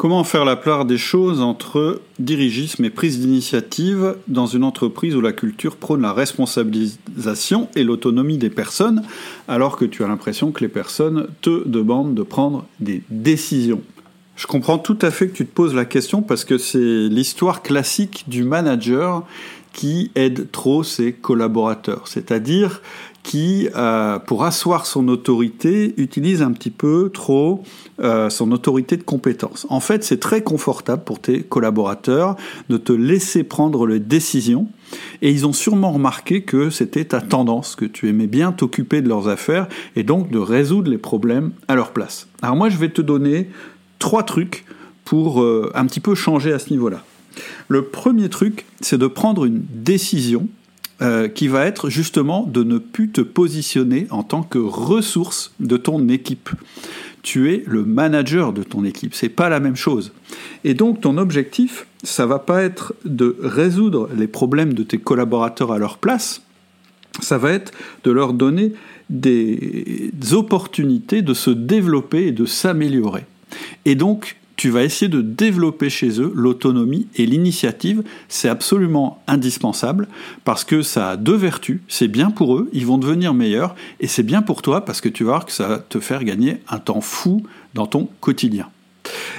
Comment faire la part des choses entre dirigisme et prise d'initiative dans une entreprise où la culture prône la responsabilisation et l'autonomie des personnes, alors que tu as l'impression que les personnes te demandent de prendre des décisions? Je comprends tout à fait que tu te poses la question parce que c'est l'histoire classique du manager qui aide trop ses collaborateurs. C'est-à-dire qui, euh, pour asseoir son autorité, utilise un petit peu trop euh, son autorité de compétence. En fait, c'est très confortable pour tes collaborateurs de te laisser prendre les décisions, et ils ont sûrement remarqué que c'était ta tendance, que tu aimais bien t'occuper de leurs affaires, et donc de résoudre les problèmes à leur place. Alors moi, je vais te donner trois trucs pour euh, un petit peu changer à ce niveau-là. Le premier truc, c'est de prendre une décision euh, qui va être justement de ne plus te positionner en tant que ressource de ton équipe. Tu es le manager de ton équipe, c'est pas la même chose. Et donc ton objectif, ça va pas être de résoudre les problèmes de tes collaborateurs à leur place, ça va être de leur donner des opportunités de se développer et de s'améliorer. Et donc, tu vas essayer de développer chez eux l'autonomie et l'initiative. C'est absolument indispensable parce que ça a deux vertus. C'est bien pour eux, ils vont devenir meilleurs, et c'est bien pour toi parce que tu vas voir que ça va te faire gagner un temps fou dans ton quotidien.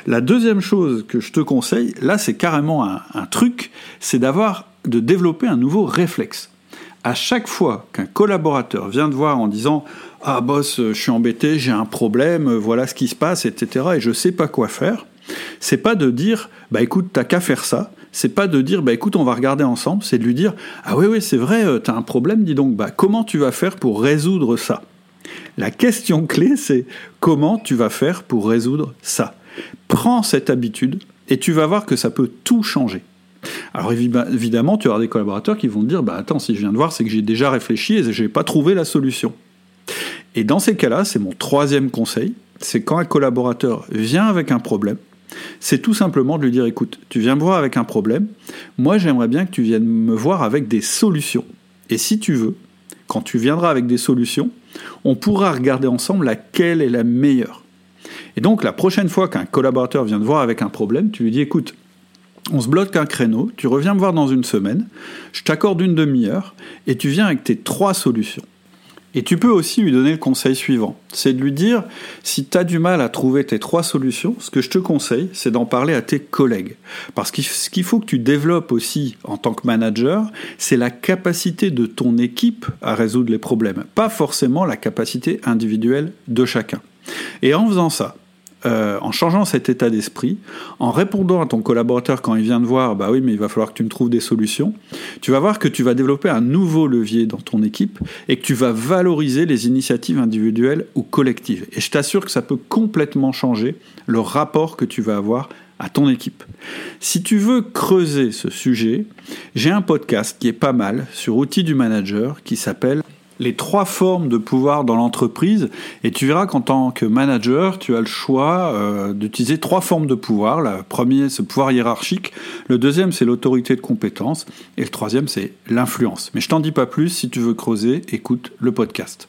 La deuxième chose que je te conseille, là c'est carrément un, truc, c'est d'avoir, de développer un nouveau réflexe. À chaque fois qu'un collaborateur vient te voir en disant ah boss, je suis embêté, j'ai un problème, voilà ce qui se passe, etc. et je sais pas quoi faire c'est pas de dire, bah écoute, t'as qu'à faire ça. C'est pas de dire, bah écoute, on va regarder ensemble. C'est de lui dire, ah oui, oui, c'est vrai, euh, t'as un problème, dis donc, bah comment tu vas faire pour résoudre ça? La question clé, c'est comment tu vas faire pour résoudre ça? Prends cette habitude et tu vas voir que ça peut tout changer. Alors évidemment, tu auras des collaborateurs qui vont te dire, bah attends, si je viens de voir, c'est que j'ai déjà réfléchi et je n'ai pas trouvé la solution. Et dans ces cas-là, c'est mon troisième conseil, c'est quand un collaborateur vient avec un problème, c'est tout simplement de lui dire écoute, tu viens me voir avec un problème, moi j'aimerais bien que tu viennes me voir avec des solutions. Et si tu veux, quand tu viendras avec des solutions, on pourra regarder ensemble laquelle est la meilleure. Et donc la prochaine fois qu'un collaborateur vient te voir avec un problème, tu lui dis écoute, on se bloque un créneau, tu reviens me voir dans une semaine, je t'accorde une demi-heure, et tu viens avec tes trois solutions. Et tu peux aussi lui donner le conseil suivant, c'est de lui dire, si tu as du mal à trouver tes trois solutions, ce que je te conseille, c'est d'en parler à tes collègues. Parce que ce qu'il faut que tu développes aussi en tant que manager, c'est la capacité de ton équipe à résoudre les problèmes, pas forcément la capacité individuelle de chacun. Et en faisant ça, euh, en changeant cet état d'esprit, en répondant à ton collaborateur quand il vient te voir, bah oui, mais il va falloir que tu me trouves des solutions, tu vas voir que tu vas développer un nouveau levier dans ton équipe et que tu vas valoriser les initiatives individuelles ou collectives. Et je t'assure que ça peut complètement changer le rapport que tu vas avoir à ton équipe. Si tu veux creuser ce sujet, j'ai un podcast qui est pas mal sur outils du manager qui s'appelle les trois formes de pouvoir dans l'entreprise et tu verras qu'en tant que manager, tu as le choix euh, d'utiliser trois formes de pouvoir. Le premier, c'est le pouvoir hiérarchique. Le deuxième, c'est l'autorité de compétence. Et le troisième, c'est l'influence. Mais je t'en dis pas plus. Si tu veux creuser, écoute le podcast.